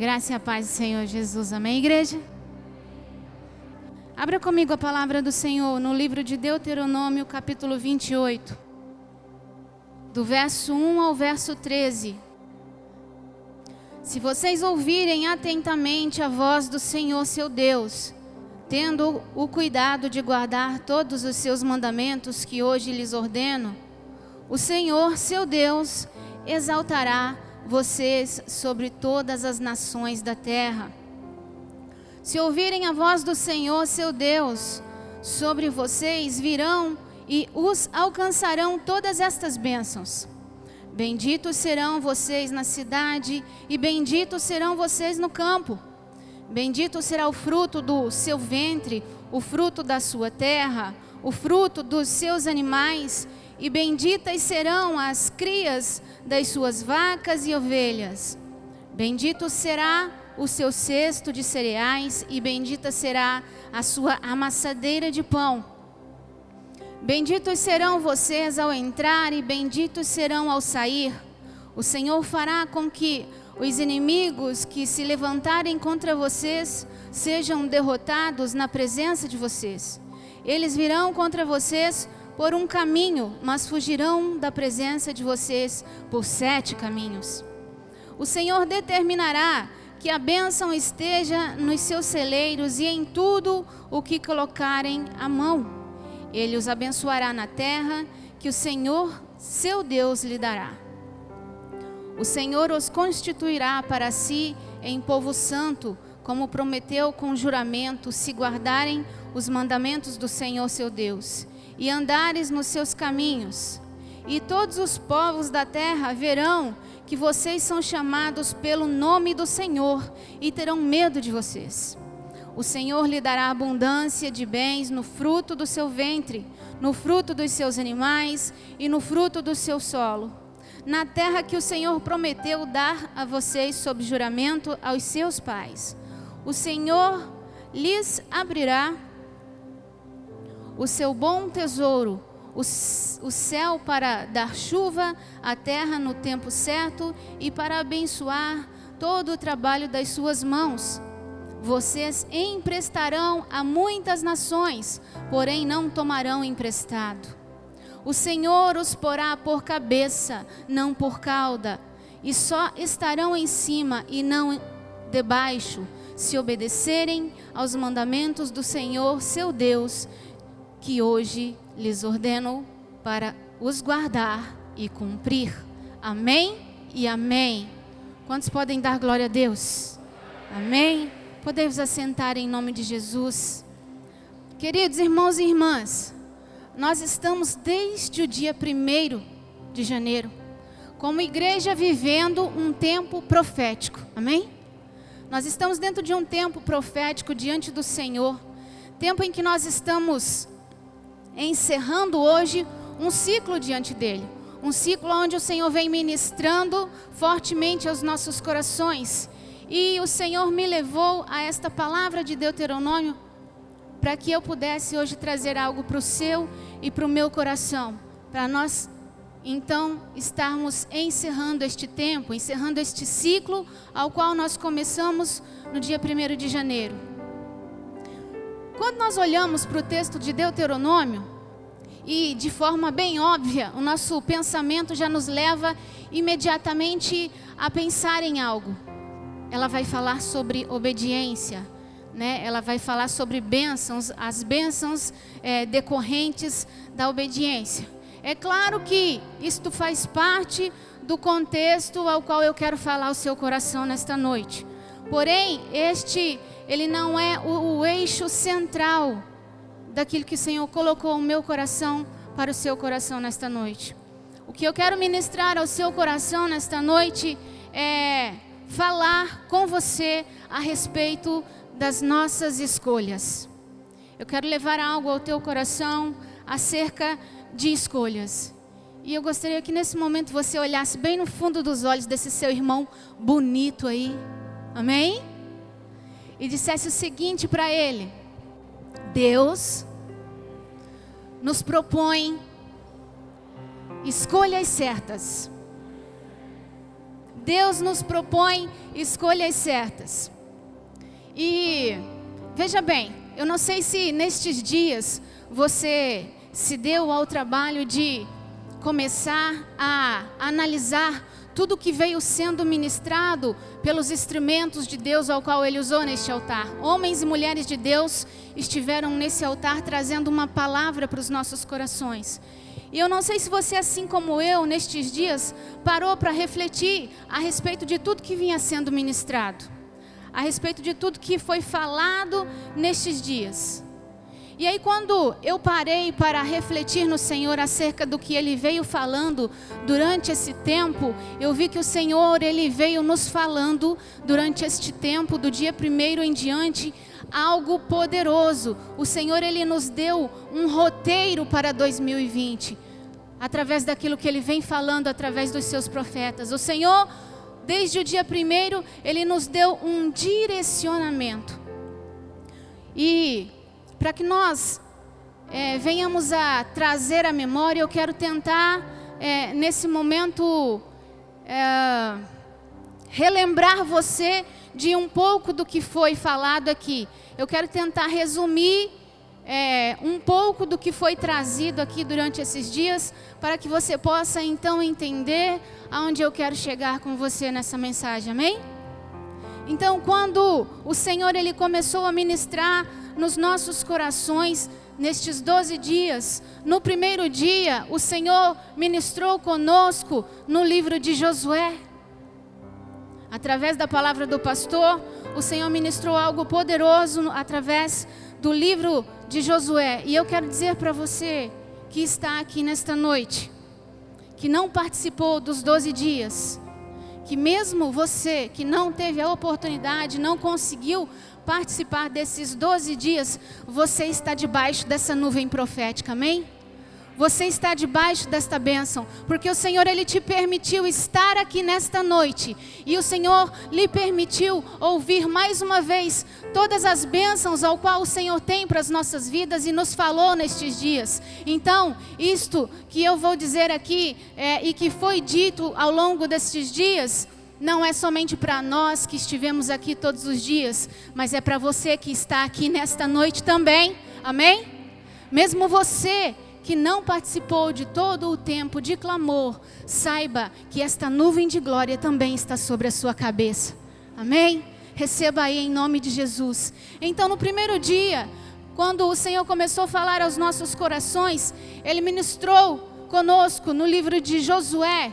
graça e a paz do Senhor Jesus. Amém, igreja? Abra comigo a palavra do Senhor no livro de Deuteronômio, capítulo 28, do verso 1 ao verso 13. Se vocês ouvirem atentamente a voz do Senhor seu Deus, tendo o cuidado de guardar todos os seus mandamentos que hoje lhes ordeno, o Senhor seu Deus exaltará vocês sobre todas as nações da terra. Se ouvirem a voz do Senhor seu Deus, sobre vocês virão e os alcançarão todas estas bênçãos. Benditos serão vocês na cidade e benditos serão vocês no campo. Bendito será o fruto do seu ventre, o fruto da sua terra, o fruto dos seus animais, e benditas serão as crias das suas vacas e ovelhas. Bendito será o seu cesto de cereais, e bendita será a sua amassadeira de pão. Benditos serão vocês ao entrar, e benditos serão ao sair. O Senhor fará com que os inimigos que se levantarem contra vocês sejam derrotados na presença de vocês. Eles virão contra vocês por um caminho, mas fugirão da presença de vocês por sete caminhos. O Senhor determinará que a bênção esteja nos seus celeiros e em tudo o que colocarem a mão. Ele os abençoará na terra que o Senhor, seu Deus, lhe dará. O Senhor os constituirá para si em povo santo, como prometeu com juramento, se guardarem os mandamentos do Senhor seu Deus, e andares nos seus caminhos. E todos os povos da terra verão que vocês são chamados pelo nome do Senhor e terão medo de vocês. O Senhor lhe dará abundância de bens no fruto do seu ventre, no fruto dos seus animais e no fruto do seu solo na terra que o Senhor prometeu dar a vocês sob juramento aos seus pais. O Senhor lhes abrirá o seu bom tesouro, o, o céu para dar chuva à terra no tempo certo e para abençoar todo o trabalho das suas mãos. Vocês emprestarão a muitas nações, porém não tomarão emprestado. O Senhor os porá por cabeça, não por cauda, e só estarão em cima e não debaixo, se obedecerem aos mandamentos do Senhor seu Deus, que hoje lhes ordeno para os guardar e cumprir. Amém e amém. Quantos podem dar glória a Deus? Amém. Podemos assentar em nome de Jesus. Queridos irmãos e irmãs, nós estamos desde o dia 1 de janeiro, como igreja vivendo um tempo profético, amém? Nós estamos dentro de um tempo profético diante do Senhor, tempo em que nós estamos encerrando hoje um ciclo diante dele, um ciclo onde o Senhor vem ministrando fortemente aos nossos corações. E o Senhor me levou a esta palavra de Deuteronômio para que eu pudesse hoje trazer algo para o seu e para o meu coração, para nós então estarmos encerrando este tempo, encerrando este ciclo ao qual nós começamos no dia 1 de janeiro. Quando nós olhamos para o texto de Deuteronômio, e de forma bem óbvia, o nosso pensamento já nos leva imediatamente a pensar em algo. Ela vai falar sobre obediência, né, ela vai falar sobre bênçãos, as bênçãos é, decorrentes da obediência. É claro que isto faz parte do contexto ao qual eu quero falar o seu coração nesta noite. Porém, este, ele não é o, o eixo central daquilo que o Senhor colocou no meu coração para o seu coração nesta noite. O que eu quero ministrar ao seu coração nesta noite é falar com você a respeito das nossas escolhas. Eu quero levar algo ao teu coração acerca de escolhas. E eu gostaria que nesse momento você olhasse bem no fundo dos olhos desse seu irmão bonito aí. Amém? E dissesse o seguinte para ele: Deus nos propõe escolhas certas. Deus nos propõe escolhas certas. E veja bem, eu não sei se nestes dias você se deu ao trabalho de começar a analisar tudo que veio sendo ministrado pelos instrumentos de Deus ao qual ele usou neste altar. Homens e mulheres de Deus estiveram nesse altar trazendo uma palavra para os nossos corações. E eu não sei se você, assim como eu, nestes dias, parou para refletir a respeito de tudo que vinha sendo ministrado, a respeito de tudo que foi falado nestes dias. E aí, quando eu parei para refletir no Senhor acerca do que Ele veio falando durante esse tempo, eu vi que o Senhor, Ele veio nos falando durante este tempo, do dia primeiro em diante, algo poderoso. O Senhor, Ele nos deu um roteiro para 2020, através daquilo que Ele vem falando através dos seus profetas. O Senhor, desde o dia primeiro, Ele nos deu um direcionamento. E para que nós é, venhamos a trazer a memória, eu quero tentar, é, nesse momento, é, relembrar você de um pouco do que foi falado aqui. Eu quero tentar resumir é, um pouco do que foi trazido aqui durante esses dias, para que você possa então entender aonde eu quero chegar com você nessa mensagem, amém? Então, quando o Senhor ele começou a ministrar nos nossos corações nestes 12 dias. No primeiro dia, o Senhor ministrou conosco no livro de Josué. Através da palavra do pastor, o Senhor ministrou algo poderoso através do livro de Josué. E eu quero dizer para você que está aqui nesta noite, que não participou dos 12 dias, que mesmo você que não teve a oportunidade, não conseguiu participar desses 12 dias, você está debaixo dessa nuvem profética, amém? Você está debaixo desta bênção, porque o Senhor ele te permitiu estar aqui nesta noite e o Senhor lhe permitiu ouvir mais uma vez todas as bênçãos ao qual o Senhor tem para as nossas vidas e nos falou nestes dias. Então, isto que eu vou dizer aqui é, e que foi dito ao longo destes dias não é somente para nós que estivemos aqui todos os dias, mas é para você que está aqui nesta noite também. Amém? Mesmo você que não participou de todo o tempo de clamor, saiba que esta nuvem de glória também está sobre a sua cabeça. Amém? Receba aí em nome de Jesus. Então, no primeiro dia, quando o Senhor começou a falar aos nossos corações, Ele ministrou conosco no livro de Josué,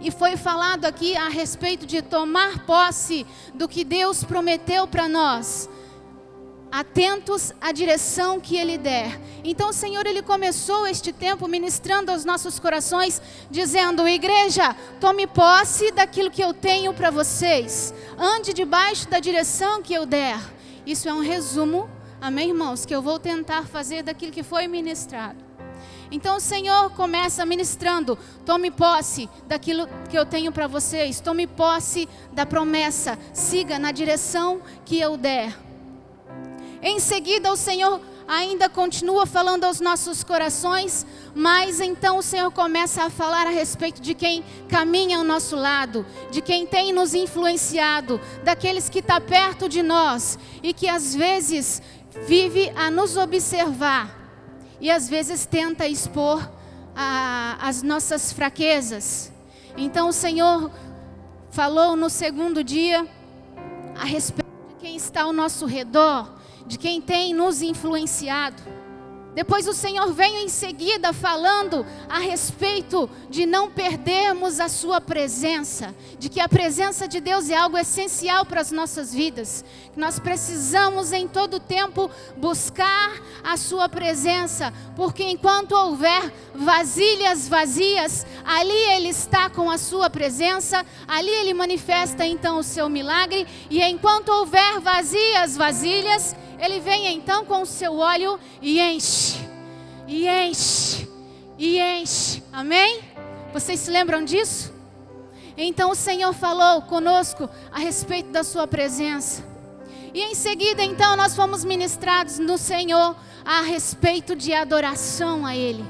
e foi falado aqui a respeito de tomar posse do que Deus prometeu para nós. Atentos à direção que Ele der. Então, o Senhor, Ele começou este tempo ministrando aos nossos corações, dizendo: Igreja, tome posse daquilo que eu tenho para vocês. Ande debaixo da direção que eu der. Isso é um resumo, amém, irmãos, que eu vou tentar fazer daquilo que foi ministrado. Então o Senhor começa ministrando: tome posse daquilo que eu tenho para vocês, tome posse da promessa, siga na direção que eu der. Em seguida, o Senhor ainda continua falando aos nossos corações, mas então o Senhor começa a falar a respeito de quem caminha ao nosso lado, de quem tem nos influenciado, daqueles que está perto de nós e que às vezes vive a nos observar e às vezes tenta expor a, as nossas fraquezas. Então o Senhor falou no segundo dia a respeito de quem está ao nosso redor, de quem tem nos influenciado. Depois o Senhor veio em seguida falando a respeito de não perdermos a Sua presença, de que a presença de Deus é algo essencial para as nossas vidas, que nós precisamos em todo tempo buscar a Sua presença, porque enquanto houver vasilhas vazias, ali Ele está com a Sua presença, ali Ele manifesta então o seu milagre, e enquanto houver vazias vasilhas, ele vem então com o seu óleo e enche, e enche, e enche. Amém? Vocês se lembram disso? Então o Senhor falou conosco a respeito da sua presença. E em seguida, então, nós fomos ministrados no Senhor a respeito de adoração a Ele,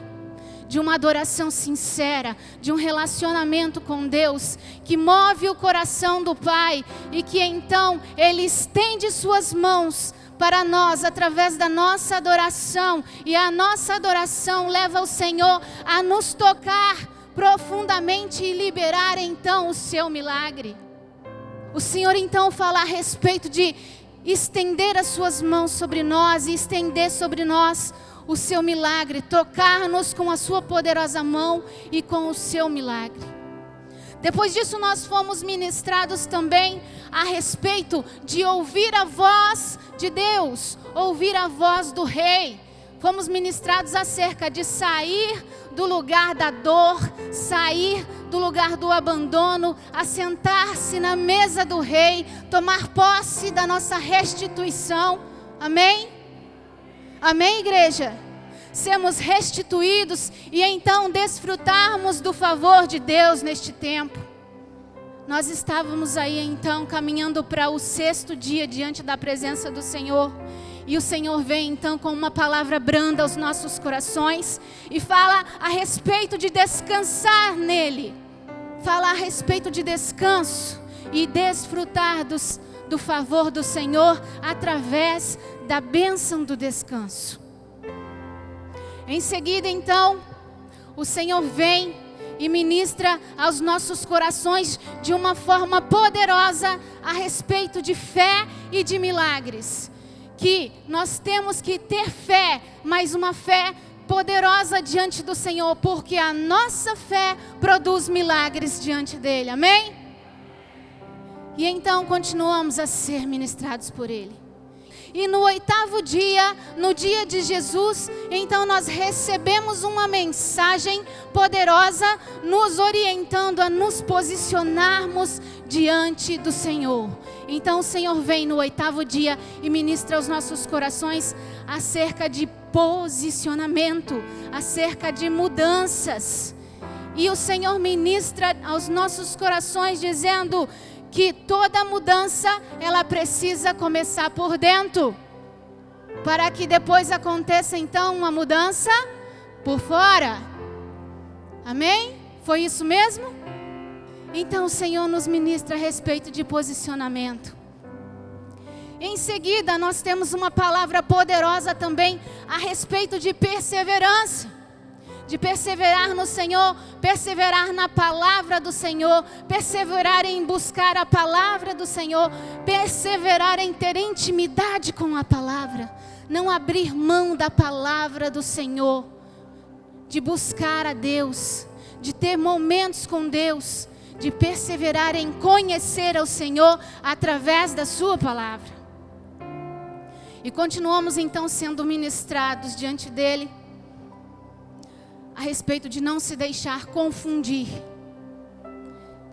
de uma adoração sincera, de um relacionamento com Deus, que move o coração do Pai e que então Ele estende Suas mãos para nós através da nossa adoração, e a nossa adoração leva o Senhor a nos tocar profundamente e liberar então o seu milagre. O Senhor então fala a respeito de estender as suas mãos sobre nós e estender sobre nós o seu milagre, tocar-nos com a sua poderosa mão e com o seu milagre. Depois disso, nós fomos ministrados também a respeito de ouvir a voz de Deus, ouvir a voz do Rei. Fomos ministrados acerca de sair do lugar da dor, sair do lugar do abandono, assentar-se na mesa do Rei, tomar posse da nossa restituição. Amém? Amém, igreja? Sermos restituídos e então desfrutarmos do favor de Deus neste tempo. Nós estávamos aí então caminhando para o sexto dia diante da presença do Senhor. E o Senhor vem então com uma palavra branda aos nossos corações e fala a respeito de descansar nele. Fala a respeito de descanso e desfrutar dos, do favor do Senhor através da bênção do descanso. Em seguida, então, o Senhor vem e ministra aos nossos corações de uma forma poderosa a respeito de fé e de milagres. Que nós temos que ter fé, mas uma fé poderosa diante do Senhor, porque a nossa fé produz milagres diante dele. Amém? E então continuamos a ser ministrados por ele. E no oitavo dia, no dia de Jesus, então nós recebemos uma mensagem poderosa nos orientando a nos posicionarmos diante do Senhor. Então o Senhor vem no oitavo dia e ministra aos nossos corações acerca de posicionamento, acerca de mudanças. E o Senhor ministra aos nossos corações dizendo: que toda mudança ela precisa começar por dentro, para que depois aconteça então uma mudança por fora. Amém? Foi isso mesmo? Então o Senhor nos ministra a respeito de posicionamento. Em seguida, nós temos uma palavra poderosa também a respeito de perseverança de perseverar no Senhor, perseverar na palavra do Senhor, perseverar em buscar a palavra do Senhor, perseverar em ter intimidade com a palavra, não abrir mão da palavra do Senhor, de buscar a Deus, de ter momentos com Deus, de perseverar em conhecer ao Senhor através da Sua palavra. E continuamos então sendo ministrados diante dEle a respeito de não se deixar confundir.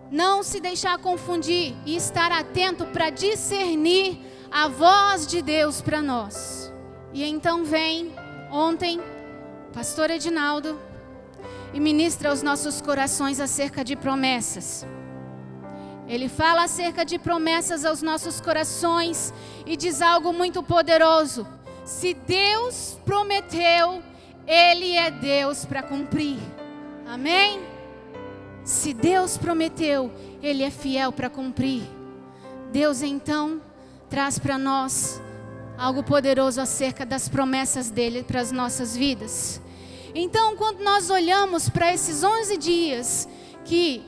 Não se deixar confundir e estar atento para discernir a voz de Deus para nós. E então vem ontem, pastor Edinaldo, e ministra aos nossos corações acerca de promessas. Ele fala acerca de promessas aos nossos corações e diz algo muito poderoso. Se Deus prometeu, ele é Deus para cumprir. Amém? Se Deus prometeu, Ele é fiel para cumprir. Deus então traz para nós algo poderoso acerca das promessas dele para as nossas vidas. Então, quando nós olhamos para esses 11 dias que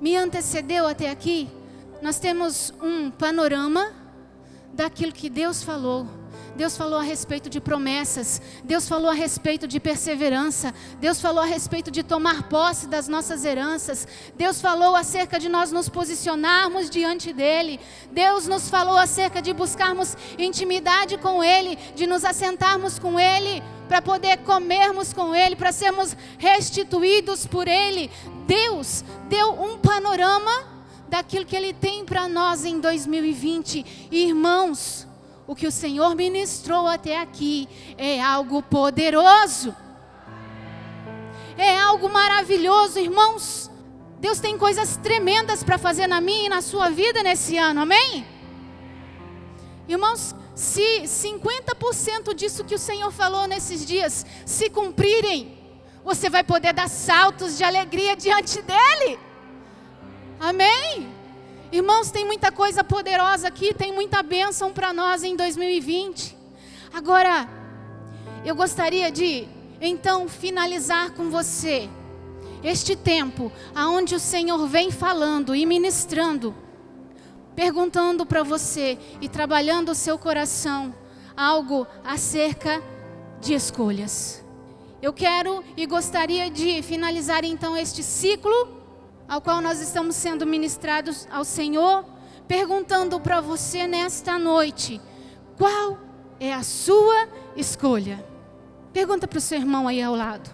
me antecedeu até aqui, nós temos um panorama daquilo que Deus falou Deus falou a respeito de promessas, Deus falou a respeito de perseverança, Deus falou a respeito de tomar posse das nossas heranças, Deus falou acerca de nós nos posicionarmos diante dEle, Deus nos falou acerca de buscarmos intimidade com Ele, de nos assentarmos com Ele, para poder comermos com Ele, para sermos restituídos por Ele. Deus deu um panorama daquilo que Ele tem para nós em 2020. Irmãos, o que o Senhor ministrou até aqui é algo poderoso. É algo maravilhoso, irmãos. Deus tem coisas tremendas para fazer na minha e na sua vida nesse ano, amém? Irmãos, se 50% disso que o Senhor falou nesses dias se cumprirem, você vai poder dar saltos de alegria diante dele. Amém? Irmãos, tem muita coisa poderosa aqui, tem muita bênção para nós em 2020. Agora, eu gostaria de então finalizar com você este tempo aonde o Senhor vem falando e ministrando, perguntando para você e trabalhando o seu coração algo acerca de escolhas. Eu quero e gostaria de finalizar então este ciclo ao qual nós estamos sendo ministrados ao Senhor, perguntando para você nesta noite: qual é a sua escolha? Pergunta para o seu irmão aí ao lado: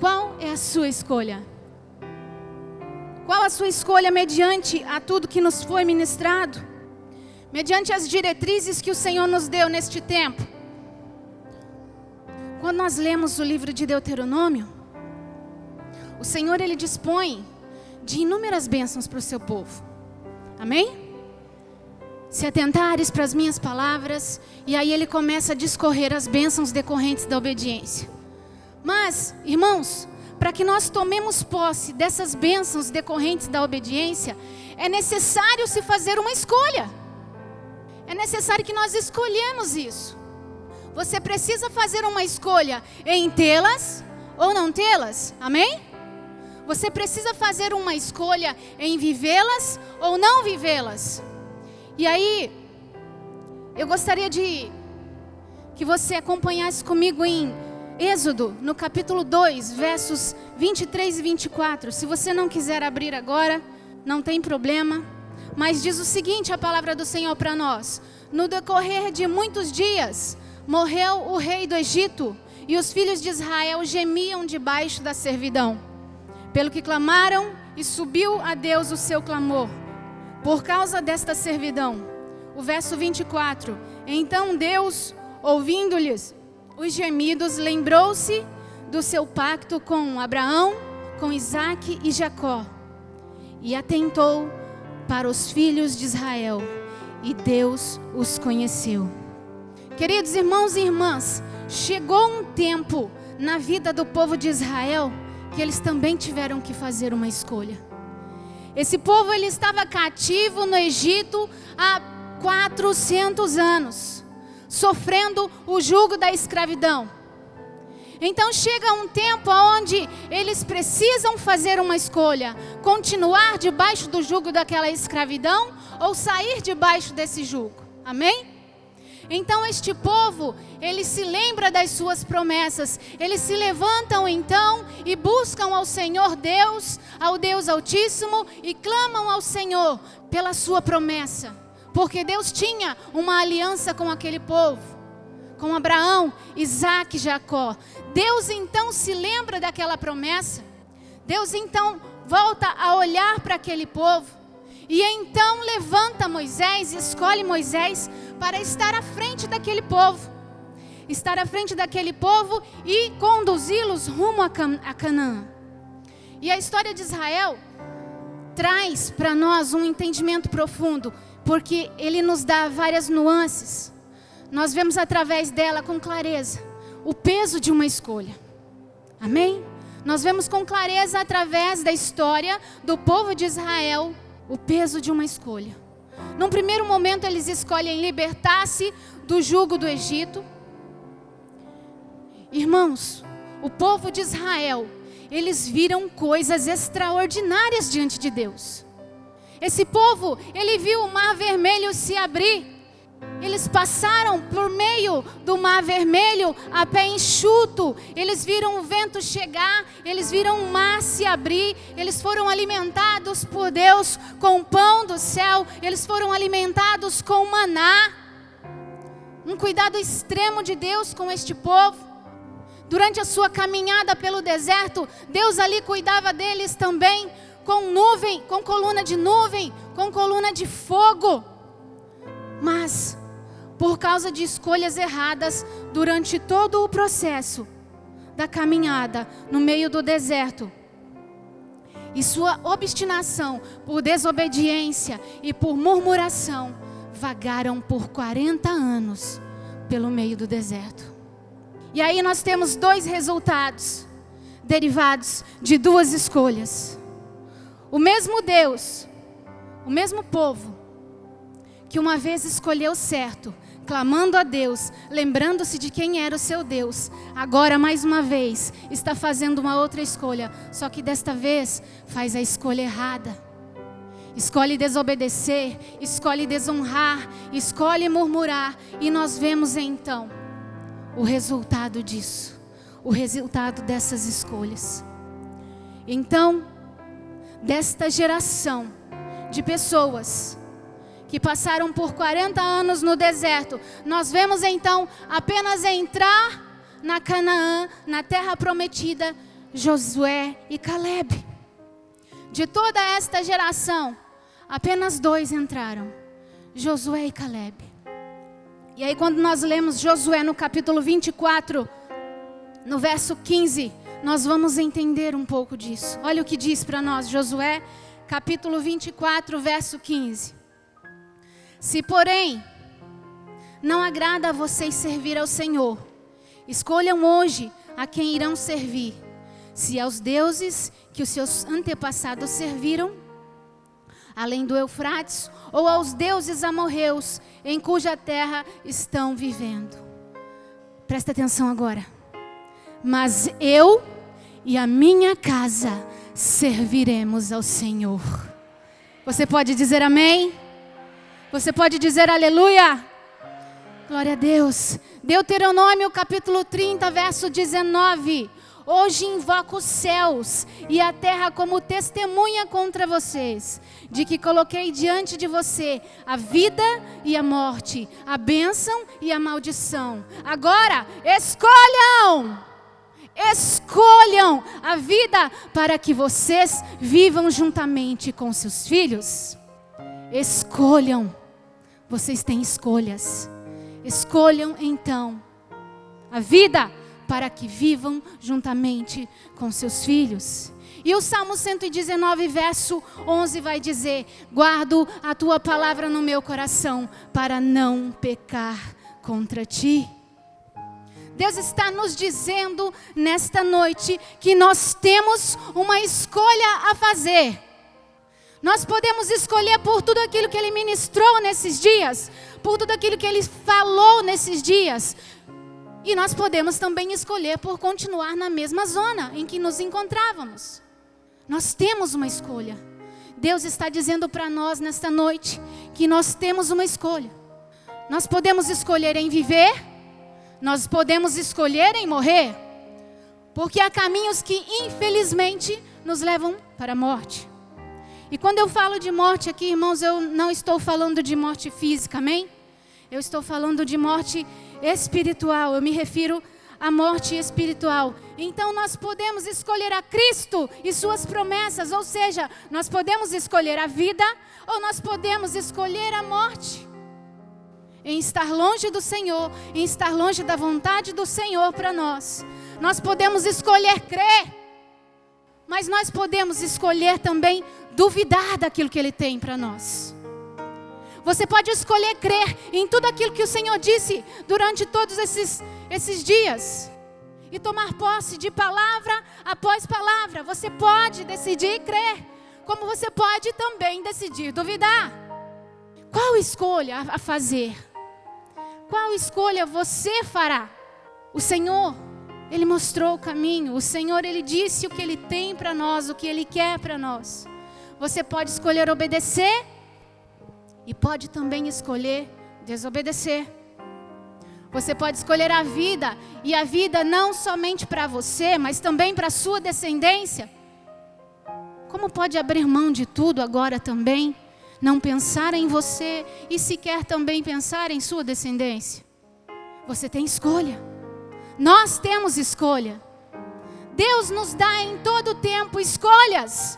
qual é a sua escolha? Qual a sua escolha mediante a tudo que nos foi ministrado? Mediante as diretrizes que o Senhor nos deu neste tempo? Quando nós lemos o livro de Deuteronômio, o Senhor ele dispõe de inúmeras bênçãos para o seu povo. Amém? Se atentares para as minhas palavras, e aí ele começa a discorrer as bênçãos decorrentes da obediência. Mas, irmãos, para que nós tomemos posse dessas bênçãos decorrentes da obediência, é necessário se fazer uma escolha. É necessário que nós escolhemos isso. Você precisa fazer uma escolha em tê-las ou não tê-las. Amém? Você precisa fazer uma escolha em vivê-las ou não vivê-las. E aí, eu gostaria de que você acompanhasse comigo em Êxodo, no capítulo 2, versos 23 e 24. Se você não quiser abrir agora, não tem problema. Mas diz o seguinte: a palavra do Senhor para nós: No decorrer de muitos dias, morreu o rei do Egito, e os filhos de Israel gemiam debaixo da servidão pelo que clamaram e subiu a Deus o seu clamor, por causa desta servidão. O verso 24: Então Deus, ouvindo-lhes os gemidos, lembrou-se do seu pacto com Abraão, com Isaque e Jacó, e atentou para os filhos de Israel, e Deus os conheceu. Queridos irmãos e irmãs, chegou um tempo na vida do povo de Israel que eles também tiveram que fazer uma escolha. Esse povo ele estava cativo no Egito há 400 anos, sofrendo o jugo da escravidão. Então chega um tempo onde eles precisam fazer uma escolha: continuar debaixo do jugo daquela escravidão ou sair debaixo desse jugo. Amém? Então este povo, ele se lembra das suas promessas. Eles se levantam então e buscam ao Senhor Deus, ao Deus Altíssimo e clamam ao Senhor pela sua promessa. Porque Deus tinha uma aliança com aquele povo, com Abraão, Isaac e Jacó. Deus então se lembra daquela promessa. Deus então volta a olhar para aquele povo e então levanta Moisés, escolhe Moisés para estar à frente daquele povo. Estar à frente daquele povo e conduzi-los rumo a, Can a Canaã. E a história de Israel traz para nós um entendimento profundo, porque ele nos dá várias nuances. Nós vemos através dela com clareza o peso de uma escolha. Amém? Nós vemos com clareza através da história do povo de Israel o peso de uma escolha. Num primeiro momento, eles escolhem libertar-se do jugo do Egito. Irmãos, o povo de Israel, eles viram coisas extraordinárias diante de Deus. Esse povo, ele viu o mar vermelho se abrir eles passaram por meio do mar vermelho a pé enxuto. Eles viram o vento chegar, eles viram o mar se abrir. Eles foram alimentados por Deus com pão do céu. Eles foram alimentados com maná. Um cuidado extremo de Deus com este povo. Durante a sua caminhada pelo deserto, Deus ali cuidava deles também com nuvem, com coluna de nuvem, com coluna de fogo. Mas por causa de escolhas erradas durante todo o processo da caminhada no meio do deserto. E sua obstinação por desobediência e por murmuração vagaram por 40 anos pelo meio do deserto. E aí nós temos dois resultados derivados de duas escolhas. O mesmo Deus, o mesmo povo, que uma vez escolheu certo, clamando a Deus, lembrando-se de quem era o seu Deus, agora mais uma vez está fazendo uma outra escolha, só que desta vez faz a escolha errada. Escolhe desobedecer, escolhe desonrar, escolhe murmurar, e nós vemos então o resultado disso, o resultado dessas escolhas. Então, desta geração de pessoas que passaram por 40 anos no deserto, nós vemos então apenas entrar na Canaã, na terra prometida, Josué e Caleb. De toda esta geração, apenas dois entraram: Josué e Caleb. E aí, quando nós lemos Josué no capítulo 24, no verso 15, nós vamos entender um pouco disso. Olha o que diz para nós, Josué, capítulo 24, verso 15. Se, porém, não agrada a vocês servir ao Senhor, escolham hoje a quem irão servir, se aos deuses que os seus antepassados serviram, além do Eufrates, ou aos deuses amorreus em cuja terra estão vivendo. Presta atenção agora. Mas eu e a minha casa serviremos ao Senhor. Você pode dizer amém? Você pode dizer aleluia? Glória a Deus. Deuteronômio capítulo 30, verso 19. Hoje invoco os céus e a terra como testemunha contra vocês, de que coloquei diante de você a vida e a morte, a bênção e a maldição. Agora, escolham! Escolham a vida para que vocês vivam juntamente com seus filhos. Escolham. Vocês têm escolhas. Escolham então a vida para que vivam juntamente com seus filhos. E o Salmo 119, verso 11 vai dizer: Guardo a tua palavra no meu coração para não pecar contra ti. Deus está nos dizendo nesta noite que nós temos uma escolha a fazer. Nós podemos escolher por tudo aquilo que Ele ministrou nesses dias, por tudo aquilo que Ele falou nesses dias. E nós podemos também escolher por continuar na mesma zona em que nos encontrávamos. Nós temos uma escolha. Deus está dizendo para nós nesta noite que nós temos uma escolha. Nós podemos escolher em viver nós podemos escolher em morrer, porque há caminhos que infelizmente nos levam para a morte. E quando eu falo de morte aqui, irmãos, eu não estou falando de morte física, amém? Eu estou falando de morte espiritual. Eu me refiro à morte espiritual. Então nós podemos escolher a Cristo e suas promessas, ou seja, nós podemos escolher a vida ou nós podemos escolher a morte em estar longe do Senhor, em estar longe da vontade do Senhor para nós. Nós podemos escolher crer, mas nós podemos escolher também duvidar daquilo que Ele tem para nós. Você pode escolher crer em tudo aquilo que o Senhor disse durante todos esses, esses dias e tomar posse de palavra após palavra. Você pode decidir crer, como você pode também decidir duvidar. Qual escolha a fazer? Qual escolha você fará? O Senhor, Ele mostrou o caminho. O Senhor, Ele disse o que Ele tem para nós, o que Ele quer para nós. Você pode escolher obedecer e pode também escolher desobedecer. Você pode escolher a vida, e a vida não somente para você, mas também para a sua descendência. Como pode abrir mão de tudo agora também? não pensar em você e sequer também pensar em sua descendência. Você tem escolha. Nós temos escolha. Deus nos dá em todo tempo escolhas.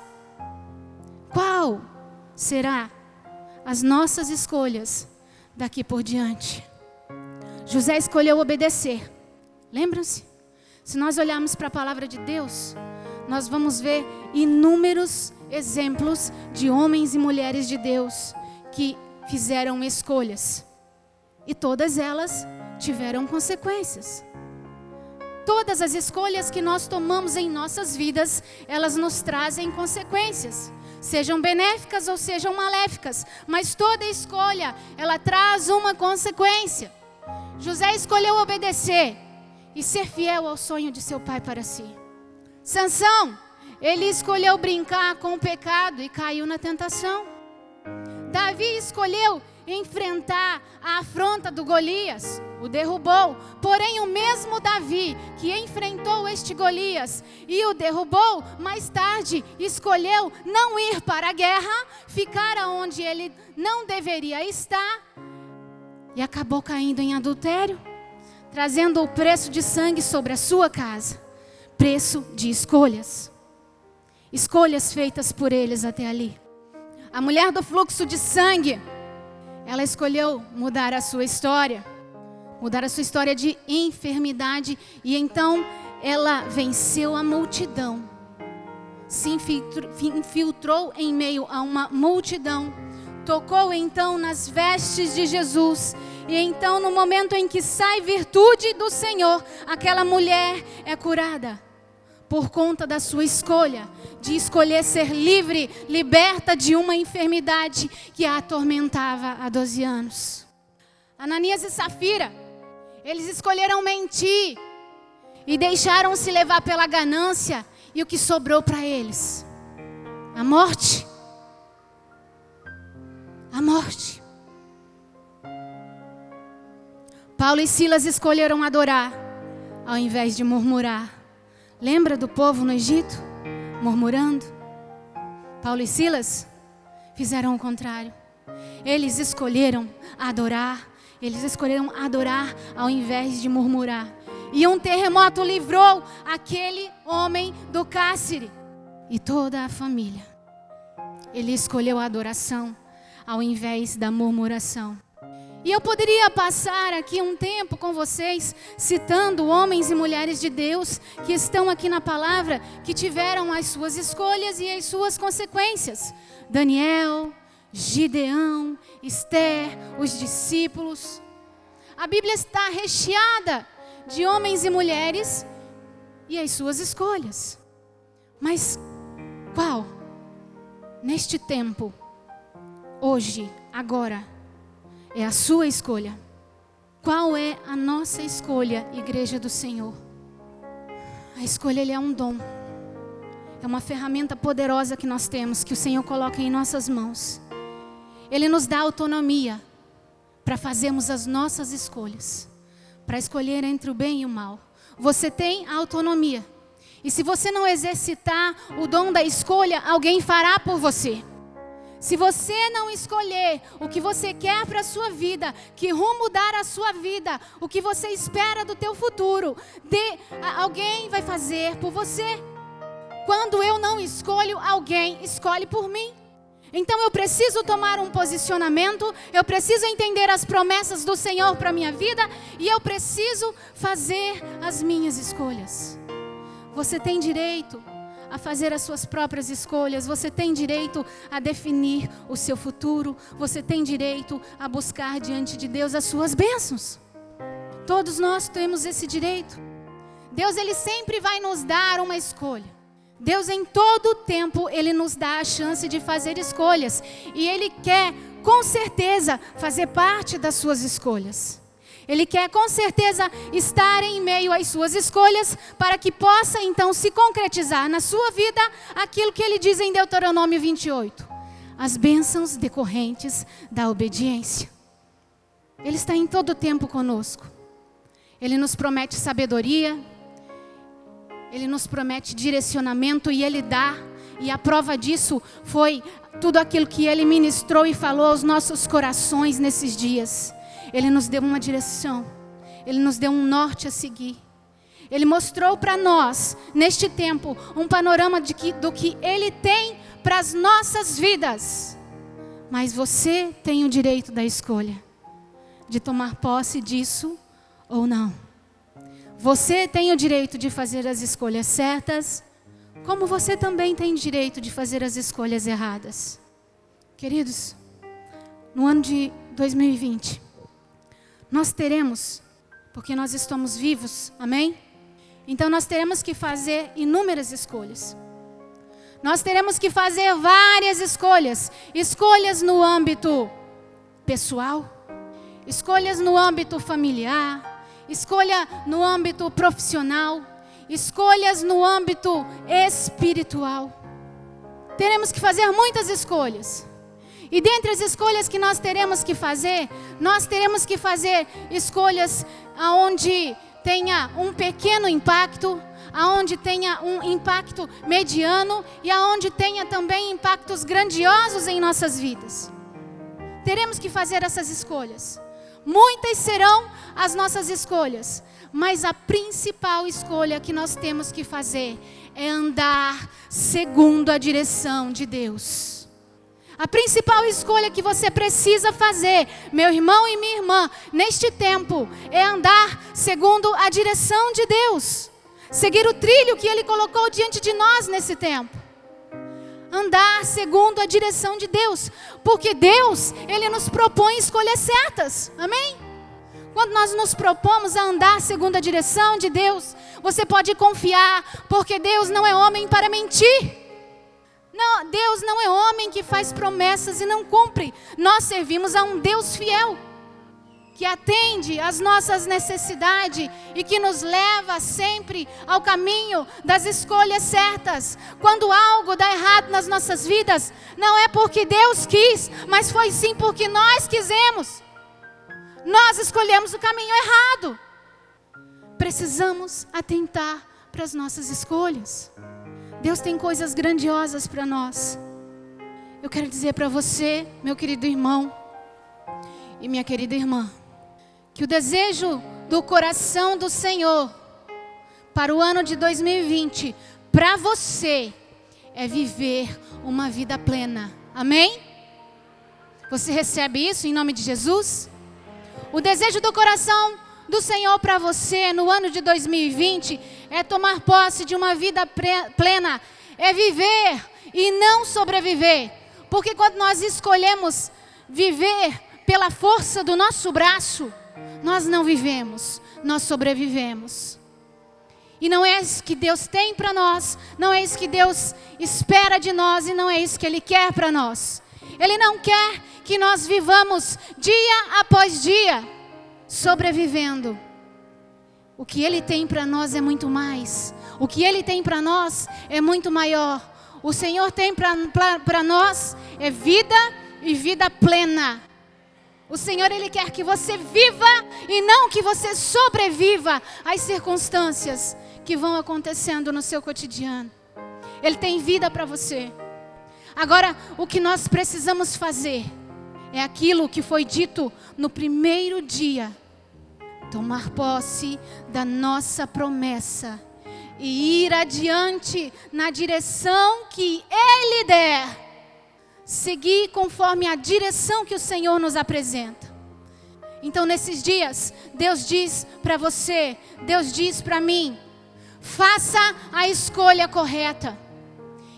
Qual será as nossas escolhas daqui por diante? José escolheu obedecer. Lembram-se? Se nós olharmos para a palavra de Deus, nós vamos ver inúmeros exemplos de homens e mulheres de Deus que fizeram escolhas. E todas elas tiveram consequências. Todas as escolhas que nós tomamos em nossas vidas, elas nos trazem consequências, sejam benéficas ou sejam maléficas, mas toda escolha, ela traz uma consequência. José escolheu obedecer e ser fiel ao sonho de seu pai para si. Sansão, ele escolheu brincar com o pecado e caiu na tentação. Davi escolheu enfrentar a afronta do Golias, o derrubou. Porém, o mesmo Davi que enfrentou este Golias e o derrubou, mais tarde escolheu não ir para a guerra, ficar onde ele não deveria estar e acabou caindo em adultério, trazendo o preço de sangue sobre a sua casa preço de escolhas. Escolhas feitas por eles até ali. A mulher do fluxo de sangue ela escolheu mudar a sua história, mudar a sua história de enfermidade, e então ela venceu a multidão, se infiltrou, em meio a uma multidão, tocou então nas vestes de Jesus, e então, no momento em que sai virtude do Senhor, aquela mulher é curada por conta da sua escolha de escolher ser livre, liberta de uma enfermidade que a atormentava há 12 anos. Ananias e Safira, eles escolheram mentir e deixaram se levar pela ganância e o que sobrou para eles? A morte. A morte. Paulo e Silas escolheram adorar ao invés de murmurar. Lembra do povo no Egito? Murmurando? Paulo e Silas fizeram o contrário. Eles escolheram adorar, eles escolheram adorar ao invés de murmurar. E um terremoto livrou aquele homem do cárcere e toda a família. Ele escolheu a adoração ao invés da murmuração. E eu poderia passar aqui um tempo com vocês citando homens e mulheres de Deus que estão aqui na palavra, que tiveram as suas escolhas e as suas consequências. Daniel, Gideão, Esther, os discípulos. A Bíblia está recheada de homens e mulheres e as suas escolhas. Mas qual? Neste tempo, hoje, agora, é a sua escolha. Qual é a nossa escolha, igreja do Senhor? A escolha ele é um dom. É uma ferramenta poderosa que nós temos, que o Senhor coloca em nossas mãos. Ele nos dá autonomia para fazermos as nossas escolhas, para escolher entre o bem e o mal. Você tem autonomia. E se você não exercitar o dom da escolha, alguém fará por você. Se você não escolher o que você quer para a sua vida, que rumo dar a sua vida, o que você espera do teu futuro, de, alguém vai fazer por você. Quando eu não escolho, alguém escolhe por mim. Então eu preciso tomar um posicionamento, eu preciso entender as promessas do Senhor para minha vida e eu preciso fazer as minhas escolhas. Você tem direito a fazer as suas próprias escolhas, você tem direito a definir o seu futuro, você tem direito a buscar diante de Deus as suas bênçãos. Todos nós temos esse direito. Deus ele sempre vai nos dar uma escolha. Deus em todo o tempo ele nos dá a chance de fazer escolhas e ele quer com certeza fazer parte das suas escolhas. Ele quer com certeza estar em meio às suas escolhas para que possa então se concretizar na sua vida aquilo que ele diz em Deuteronômio 28. As bênçãos decorrentes da obediência. Ele está em todo o tempo conosco. Ele nos promete sabedoria, ele nos promete direcionamento e ele dá. E a prova disso foi tudo aquilo que ele ministrou e falou aos nossos corações nesses dias. Ele nos deu uma direção, Ele nos deu um norte a seguir. Ele mostrou para nós, neste tempo, um panorama de que, do que Ele tem para as nossas vidas. Mas você tem o direito da escolha, de tomar posse disso ou não. Você tem o direito de fazer as escolhas certas, como você também tem direito de fazer as escolhas erradas. Queridos, no ano de 2020, nós teremos, porque nós estamos vivos, amém? Então nós teremos que fazer inúmeras escolhas. Nós teremos que fazer várias escolhas. Escolhas no âmbito pessoal, escolhas no âmbito familiar, escolha no âmbito profissional, escolhas no âmbito espiritual. Teremos que fazer muitas escolhas. E dentre as escolhas que nós teremos que fazer, nós teremos que fazer escolhas aonde tenha um pequeno impacto, aonde tenha um impacto mediano e aonde tenha também impactos grandiosos em nossas vidas. Teremos que fazer essas escolhas. Muitas serão as nossas escolhas, mas a principal escolha que nós temos que fazer é andar segundo a direção de Deus. A principal escolha que você precisa fazer, meu irmão e minha irmã, neste tempo, é andar segundo a direção de Deus. Seguir o trilho que Ele colocou diante de nós nesse tempo. Andar segundo a direção de Deus. Porque Deus, Ele nos propõe escolhas certas. Amém? Quando nós nos propomos a andar segundo a direção de Deus, você pode confiar, porque Deus não é homem para mentir. Não, Deus não é homem que faz promessas e não cumpre. Nós servimos a um Deus fiel, que atende às nossas necessidades e que nos leva sempre ao caminho das escolhas certas. Quando algo dá errado nas nossas vidas, não é porque Deus quis, mas foi sim porque nós quisemos. Nós escolhemos o caminho errado. Precisamos atentar para as nossas escolhas. Deus tem coisas grandiosas para nós. Eu quero dizer para você, meu querido irmão e minha querida irmã, que o desejo do coração do Senhor para o ano de 2020, para você, é viver uma vida plena. Amém? Você recebe isso em nome de Jesus? O desejo do coração do Senhor para você no ano de 2020 é tomar posse de uma vida plena, é viver e não sobreviver. Porque quando nós escolhemos viver pela força do nosso braço, nós não vivemos, nós sobrevivemos. E não é isso que Deus tem para nós, não é isso que Deus espera de nós e não é isso que Ele quer para nós. Ele não quer que nós vivamos dia após dia sobrevivendo. O que Ele tem para nós é muito mais. O que Ele tem para nós é muito maior. O Senhor tem para nós é vida e vida plena. O Senhor, Ele quer que você viva e não que você sobreviva às circunstâncias que vão acontecendo no seu cotidiano. Ele tem vida para você. Agora, o que nós precisamos fazer é aquilo que foi dito no primeiro dia tomar posse da nossa promessa e ir adiante na direção que Ele der. Seguir conforme a direção que o Senhor nos apresenta. Então, nesses dias, Deus diz para você, Deus diz para mim: faça a escolha correta.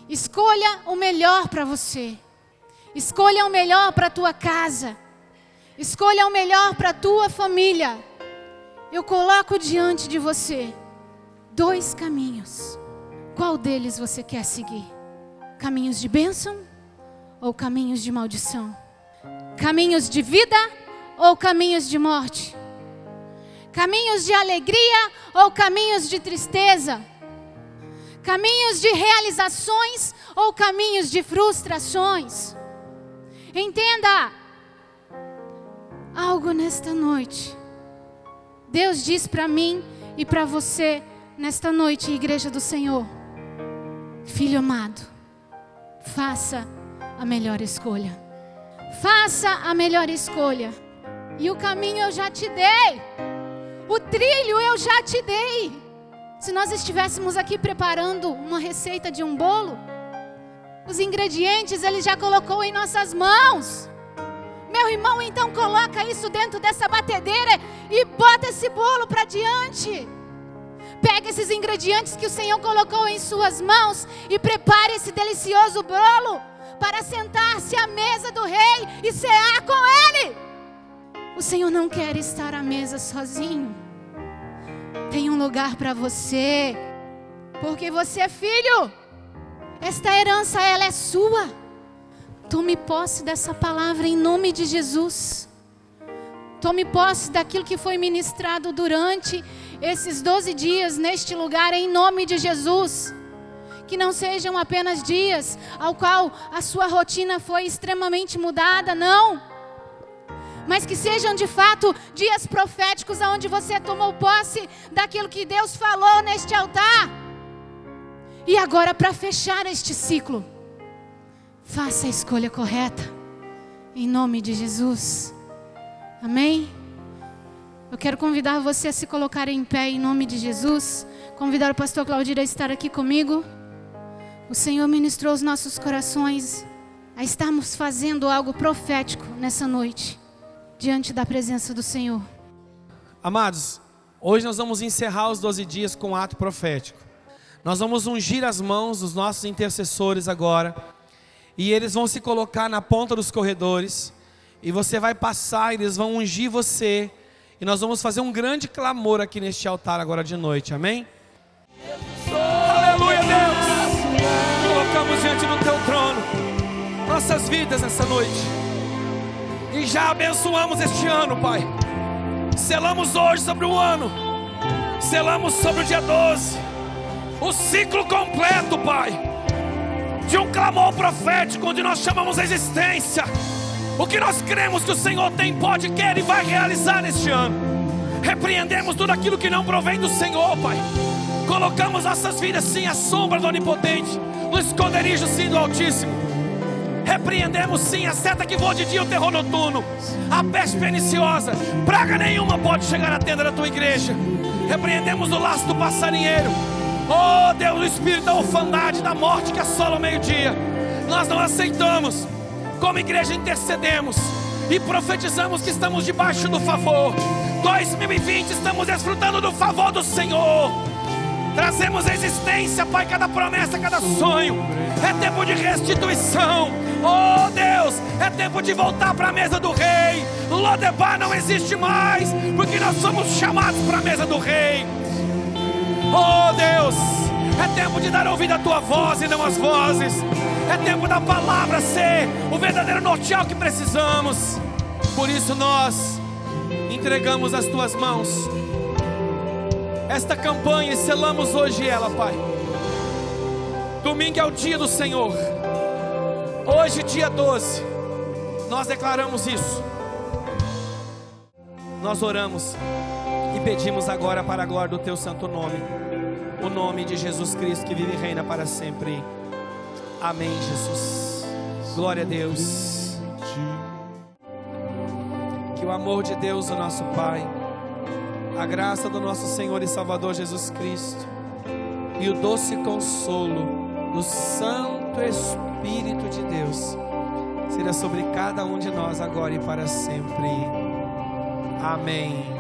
Escolha o melhor para você. Escolha o melhor para a tua casa. Escolha o melhor para a tua família eu coloco diante de você dois caminhos. Qual deles você quer seguir? Caminhos de bênção ou caminhos de maldição? Caminhos de vida ou caminhos de morte? Caminhos de alegria ou caminhos de tristeza? Caminhos de realizações ou caminhos de frustrações? Entenda algo nesta noite Deus diz para mim e para você nesta noite, igreja do Senhor: Filho amado, faça a melhor escolha. Faça a melhor escolha. E o caminho eu já te dei. O trilho eu já te dei. Se nós estivéssemos aqui preparando uma receita de um bolo, os ingredientes ele já colocou em nossas mãos. Meu irmão, então coloca isso dentro dessa batedeira e bota esse bolo para diante. Pega esses ingredientes que o Senhor colocou em suas mãos e prepare esse delicioso bolo para sentar-se à mesa do rei e cear com ele. O Senhor não quer estar à mesa sozinho. tem um lugar para você, porque você é filho. Esta herança ela é sua. Tome posse dessa palavra em nome de Jesus. Tome posse daquilo que foi ministrado durante esses 12 dias neste lugar em nome de Jesus. Que não sejam apenas dias ao qual a sua rotina foi extremamente mudada, não. Mas que sejam de fato dias proféticos onde você tomou posse daquilo que Deus falou neste altar. E agora, para fechar este ciclo, faça a escolha correta, em nome de Jesus. Amém? Eu quero convidar você a se colocar em pé em nome de Jesus. Convidar o pastor Claudir a estar aqui comigo. O Senhor ministrou os nossos corações a estarmos fazendo algo profético nessa noite, diante da presença do Senhor. Amados, hoje nós vamos encerrar os 12 dias com um ato profético. Nós vamos ungir as mãos dos nossos intercessores agora, e eles vão se colocar na ponta dos corredores, e você vai passar, eles vão ungir você e nós vamos fazer um grande clamor aqui neste altar agora de noite, amém? Aleluia, Deus! Colocamos diante do teu trono nossas vidas essa noite. E já abençoamos este ano, Pai. Selamos hoje sobre o ano. Selamos sobre o dia 12. O ciclo completo, Pai. De um clamor profético onde nós chamamos a existência o que nós cremos que o Senhor tem, pode, quer e vai realizar neste ano. Repreendemos tudo aquilo que não provém do Senhor, Pai. Colocamos nossas vidas sim à sombra do Onipotente, no esconderijo sim do Altíssimo. Repreendemos sim a seta que voa de dia o terror noturno, a peste perniciosa, praga nenhuma pode chegar à tenda da tua igreja. Repreendemos o laço do passarinheiro. Oh Deus, o espírito da orfandade, da morte que assola o meio-dia. Nós não aceitamos como igreja intercedemos e profetizamos que estamos debaixo do favor. 2020 estamos desfrutando do favor do Senhor. Trazemos existência, Pai, cada promessa, cada sonho. É tempo de restituição. Oh Deus, é tempo de voltar para a mesa do rei. Lodebar não existe mais, porque nós somos chamados para a mesa do rei. Oh Deus, é tempo de dar ouvido à tua voz e não às vozes. É tempo da palavra ser o verdadeiro norteal que precisamos. Por isso nós entregamos as tuas mãos esta campanha e selamos hoje ela, Pai. Domingo é o dia do Senhor. Hoje, dia 12, nós declaramos isso. Nós oramos pedimos agora para a glória do teu santo nome, o nome de Jesus Cristo que vive e reina para sempre. Amém, Jesus. Glória a Deus. Que o amor de Deus, o nosso Pai, a graça do nosso Senhor e Salvador Jesus Cristo e o doce consolo do Santo Espírito de Deus seja sobre cada um de nós agora e para sempre. Amém.